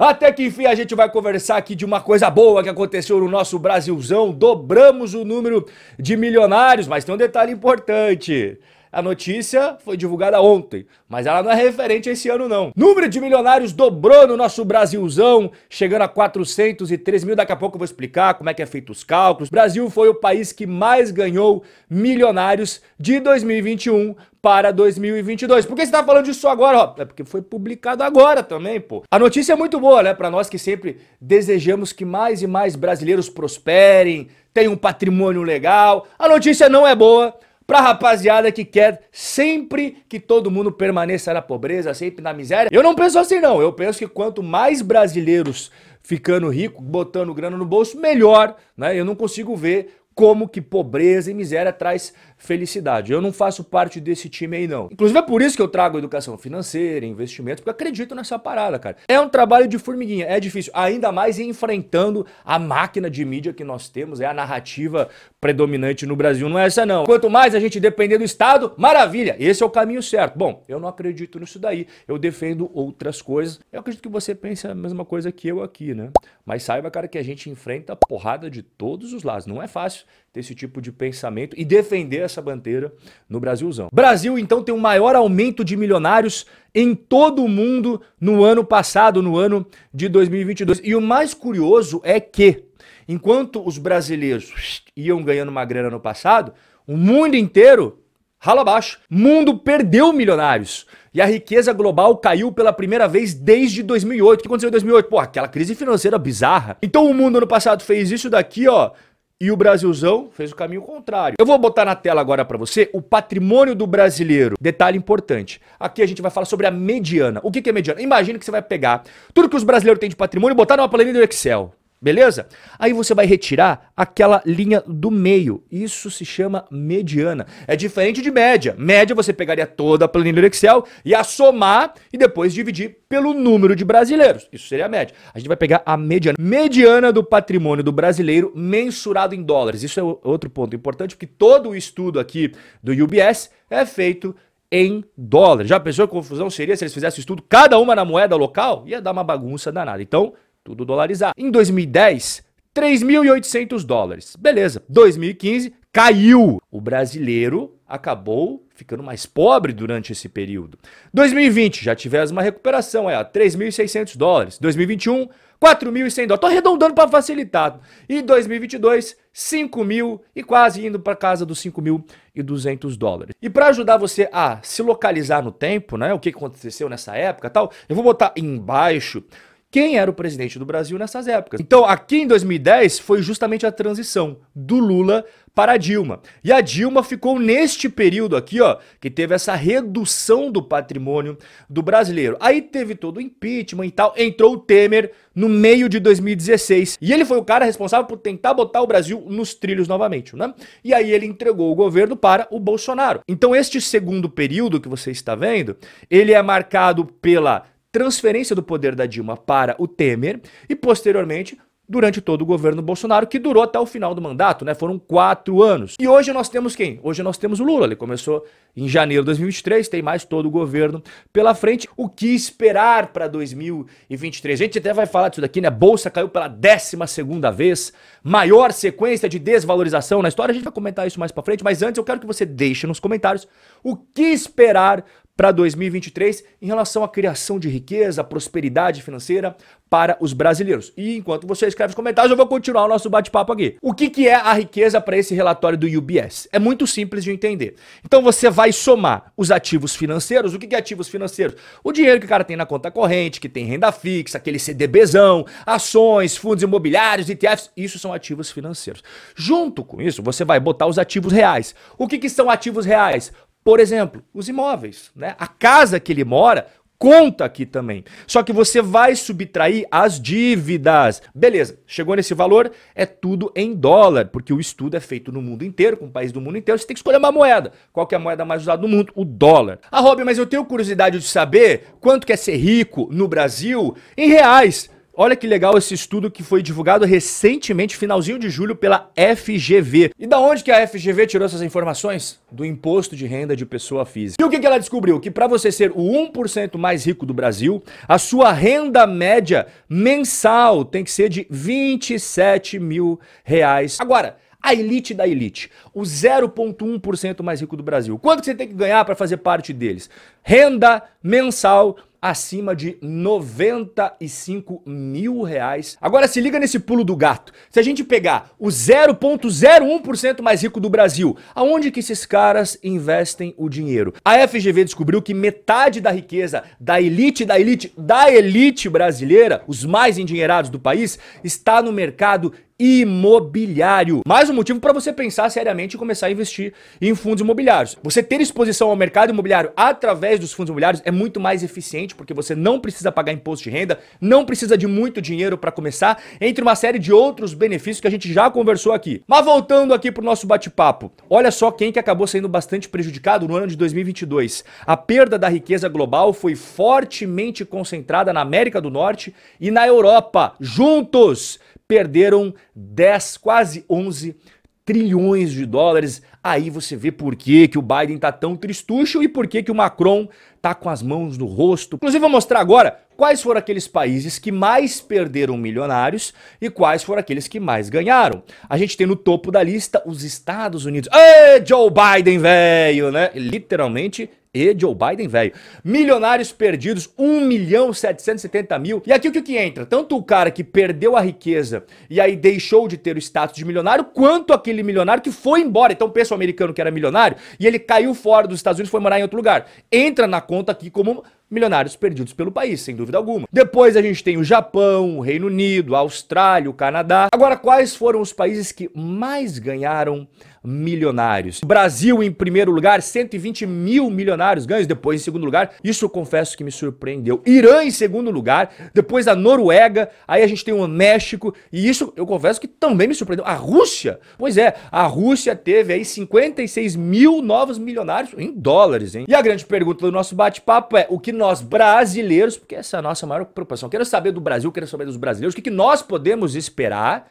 Até que enfim a gente vai conversar aqui de uma coisa boa que aconteceu no nosso Brasilzão. Dobramos o número de milionários, mas tem um detalhe importante. A notícia foi divulgada ontem, mas ela não é referente a esse ano não. Número de milionários dobrou no nosso Brasilzão, chegando a 403 mil. Daqui a pouco eu vou explicar como é que é feito os cálculos. Brasil foi o país que mais ganhou milionários de 2021 para 2022. Por que você tá falando disso agora? Ó? É porque foi publicado agora também, pô. A notícia é muito boa, né? Para nós que sempre desejamos que mais e mais brasileiros prosperem, tenham um patrimônio legal. A notícia não é boa pra rapaziada que quer sempre que todo mundo permaneça na pobreza, sempre na miséria. Eu não penso assim não, eu penso que quanto mais brasileiros ficando rico, botando grana no bolso, melhor, né? Eu não consigo ver como que pobreza e miséria traz felicidade. Eu não faço parte desse time aí, não. Inclusive é por isso que eu trago educação financeira, investimentos, porque acredito nessa parada, cara. É um trabalho de formiguinha, é difícil, ainda mais enfrentando a máquina de mídia que nós temos, é a narrativa predominante no Brasil, não é essa não. Quanto mais a gente depender do Estado, maravilha, esse é o caminho certo. Bom, eu não acredito nisso daí, eu defendo outras coisas. Eu acredito que você pensa a mesma coisa que eu aqui, né? Mas saiba, cara, que a gente enfrenta porrada de todos os lados. Não é fácil ter esse tipo de pensamento e defender essa bandeira no Brasilzão. Brasil, então, tem o um maior aumento de milionários em todo o mundo no ano passado, no ano de 2022. E o mais curioso é que, enquanto os brasileiros iam ganhando uma grana no passado, o mundo inteiro rala abaixo. Mundo perdeu milionários. E a riqueza global caiu pela primeira vez desde 2008. O que aconteceu em 2008? Pô, aquela crise financeira bizarra. Então o mundo ano passado fez isso daqui, ó, e o Brasilzão fez o caminho contrário. Eu vou botar na tela agora para você o patrimônio do brasileiro. Detalhe importante. Aqui a gente vai falar sobre a mediana. O que é mediana? Imagina que você vai pegar tudo que os brasileiros têm de patrimônio e botar numa planilha do Excel. Beleza? Aí você vai retirar aquela linha do meio. Isso se chama mediana. É diferente de média. Média você pegaria toda a planilha do Excel, ia somar e depois dividir pelo número de brasileiros. Isso seria a média. A gente vai pegar a mediana. Mediana do patrimônio do brasileiro mensurado em dólares. Isso é outro ponto importante, porque todo o estudo aqui do UBS é feito em dólares. Já pensou que confusão seria se eles fizessem estudo cada uma na moeda local? Ia dar uma bagunça danada. Então, tudo dolarizado. Em 2010, 3.800 dólares. Beleza. 2015 caiu. O brasileiro acabou ficando mais pobre durante esse período. 2020 já tivemos uma recuperação, é 3.600 dólares. 2021 4.100 dólares. Tô arredondando para facilitar. E 2022 5 mil e quase indo para casa dos 5.200 dólares. E para ajudar você a se localizar no tempo, né, o que aconteceu nessa época, tal, eu vou botar embaixo quem era o presidente do Brasil nessas épocas. Então, aqui em 2010 foi justamente a transição do Lula para a Dilma. E a Dilma ficou neste período aqui, ó, que teve essa redução do patrimônio do brasileiro. Aí teve todo o impeachment e tal, entrou o Temer no meio de 2016. E ele foi o cara responsável por tentar botar o Brasil nos trilhos novamente, né? E aí ele entregou o governo para o Bolsonaro. Então, este segundo período que você está vendo, ele é marcado pela transferência do poder da Dilma para o Temer e, posteriormente, durante todo o governo Bolsonaro, que durou até o final do mandato, né? Foram quatro anos. E hoje nós temos quem? Hoje nós temos o Lula. Ele começou em janeiro de 2023, tem mais todo o governo pela frente. O que esperar para 2023? A gente até vai falar disso daqui, né? Bolsa caiu pela 12 segunda vez, maior sequência de desvalorização na história. A gente vai comentar isso mais para frente, mas antes eu quero que você deixe nos comentários o que esperar para 2023 em relação à criação de riqueza, prosperidade financeira para os brasileiros. E enquanto você escreve os comentários, eu vou continuar o nosso bate-papo aqui. O que, que é a riqueza para esse relatório do UBS? É muito simples de entender. Então você vai somar os ativos financeiros. O que, que é ativos financeiros? O dinheiro que o cara tem na conta corrente, que tem renda fixa, aquele CDBzão, ações, fundos imobiliários, ETFs, isso são ativos financeiros. Junto com isso, você vai botar os ativos reais. O que, que são ativos reais? Por exemplo, os imóveis, né? A casa que ele mora conta aqui também. Só que você vai subtrair as dívidas. Beleza, chegou nesse valor, é tudo em dólar, porque o estudo é feito no mundo inteiro, com o país do mundo inteiro, você tem que escolher uma moeda. Qual é a moeda mais usada no mundo? O dólar. Ah, Rob, mas eu tenho curiosidade de saber quanto quer ser rico no Brasil em reais. Olha que legal esse estudo que foi divulgado recentemente, finalzinho de julho, pela FGV. E da onde que a FGV tirou essas informações? Do imposto de renda de pessoa física. E o que, que ela descobriu? Que para você ser o 1% mais rico do Brasil, a sua renda média mensal tem que ser de 27 mil reais. Agora, a elite da elite, o 0,1% mais rico do Brasil. Quanto que você tem que ganhar para fazer parte deles? Renda mensal acima de 95 mil reais. Agora se liga nesse pulo do gato. Se a gente pegar o 0,01% mais rico do Brasil, aonde que esses caras investem o dinheiro? A FGV descobriu que metade da riqueza da elite, da elite, da elite brasileira, os mais endinheirados do país, está no mercado imobiliário. Mais um motivo para você pensar seriamente em começar a investir em fundos imobiliários. Você ter exposição ao mercado imobiliário através dos fundos imobiliários é muito mais eficiente porque você não precisa pagar imposto de renda, não precisa de muito dinheiro para começar, entre uma série de outros benefícios que a gente já conversou aqui. Mas voltando aqui para o nosso bate-papo, olha só quem que acabou sendo bastante prejudicado no ano de 2022. A perda da riqueza global foi fortemente concentrada na América do Norte e na Europa, juntos perderam 10, quase 11 trilhões de dólares. Aí você vê por que, que o Biden tá tão tristucho e por que, que o Macron tá com as mãos no rosto. Inclusive, vou mostrar agora quais foram aqueles países que mais perderam milionários e quais foram aqueles que mais ganharam. A gente tem no topo da lista os Estados Unidos. Ê, Joe Biden, velho, né? Literalmente e Joe Biden, velho. Milionários perdidos, 1 milhão 770 mil. E aqui o que, que entra? Tanto o cara que perdeu a riqueza e aí deixou de ter o status de milionário, quanto aquele milionário que foi embora. Então pensa o americano que era milionário e ele caiu fora dos Estados Unidos foi morar em outro lugar. Entra na conta aqui como milionários perdidos pelo país, sem dúvida alguma. Depois a gente tem o Japão, o Reino Unido, a Austrália, o Canadá. Agora, quais foram os países que mais ganharam milionários? Brasil em primeiro lugar, 120 mil milionários ganhos. Depois em segundo lugar, isso eu confesso que me surpreendeu. Irã em segundo lugar, depois a Noruega, aí a gente tem o México, e isso eu confesso que também me surpreendeu. A Rússia, pois é, a Rússia teve aí 56 mil novos milionários em dólares, hein? E a grande pergunta do nosso bate-papo é: o que nós brasileiros, porque essa é a nossa maior preocupação, quero saber do Brasil, quero saber dos brasileiros, o que, que nós podemos esperar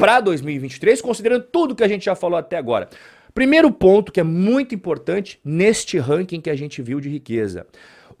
para 2023, considerando tudo que a gente já falou até agora. Primeiro ponto que é muito importante neste ranking que a gente viu de riqueza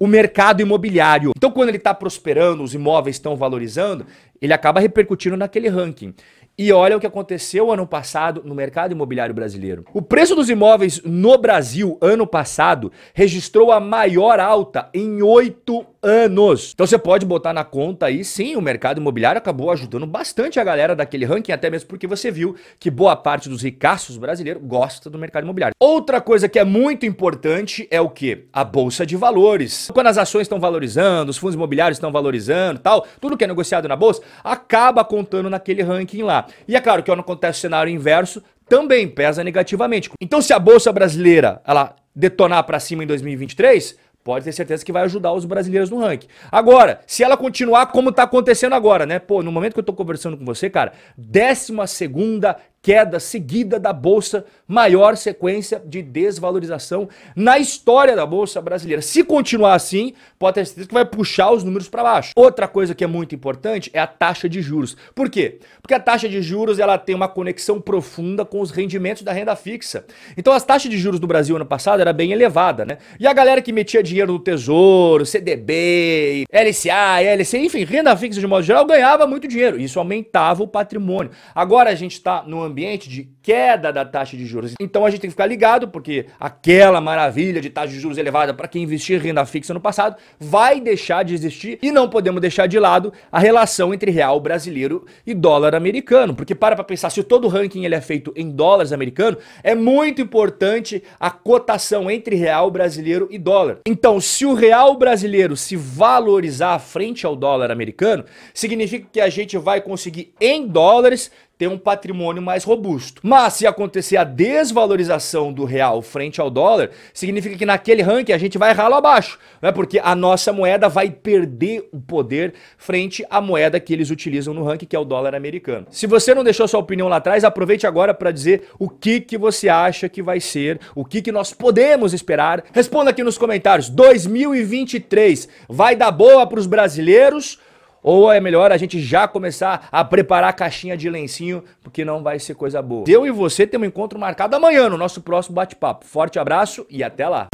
o mercado imobiliário. Então, quando ele está prosperando, os imóveis estão valorizando, ele acaba repercutindo naquele ranking. E olha o que aconteceu ano passado no mercado imobiliário brasileiro. O preço dos imóveis no Brasil ano passado registrou a maior alta em oito anos. Então você pode botar na conta aí, sim, o mercado imobiliário acabou ajudando bastante a galera daquele ranking, até mesmo porque você viu que boa parte dos ricaços brasileiros gosta do mercado imobiliário. Outra coisa que é muito importante é o que? A bolsa de valores. Quando as ações estão valorizando, os fundos imobiliários estão valorizando, tal, tudo que é negociado na bolsa acaba contando naquele ranking lá. E é claro que quando acontece o cenário inverso, também pesa negativamente. Então, se a bolsa brasileira ela detonar para cima em 2023, pode ter certeza que vai ajudar os brasileiros no ranking. Agora, se ela continuar como está acontecendo agora, né? Pô, no momento que eu estou conversando com você, cara, 12 segunda queda seguida da bolsa, maior sequência de desvalorização na história da bolsa brasileira. Se continuar assim, pode ter certeza que vai puxar os números para baixo. Outra coisa que é muito importante é a taxa de juros. Por quê? Porque a taxa de juros ela tem uma conexão profunda com os rendimentos da renda fixa. Então as taxas de juros do Brasil ano passado era bem elevada, né? E a galera que metia dinheiro no Tesouro, CDB, LCA, LC, enfim, renda fixa de modo geral ganhava muito dinheiro. Isso aumentava o patrimônio. Agora a gente está no ambiente de queda da taxa de juros. Então a gente tem que ficar ligado, porque aquela maravilha de taxa de juros elevada para quem investia em renda fixa no passado vai deixar de existir e não podemos deixar de lado a relação entre real brasileiro e dólar americano, porque para para pensar, se todo o ranking ele é feito em dólares americano, é muito importante a cotação entre real brasileiro e dólar. Então, se o real brasileiro se valorizar frente ao dólar americano, significa que a gente vai conseguir em dólares ter um patrimônio mais robusto. Mas se acontecer a desvalorização do real frente ao dólar, significa que naquele ranking a gente vai ralo abaixo, né? porque a nossa moeda vai perder o poder frente à moeda que eles utilizam no ranking, que é o dólar americano. Se você não deixou sua opinião lá atrás, aproveite agora para dizer o que, que você acha que vai ser, o que, que nós podemos esperar. Responda aqui nos comentários. 2023 vai dar boa para os brasileiros? Ou é melhor a gente já começar a preparar a caixinha de lencinho, porque não vai ser coisa boa. Eu e você temos um encontro marcado amanhã no nosso próximo bate-papo. Forte abraço e até lá.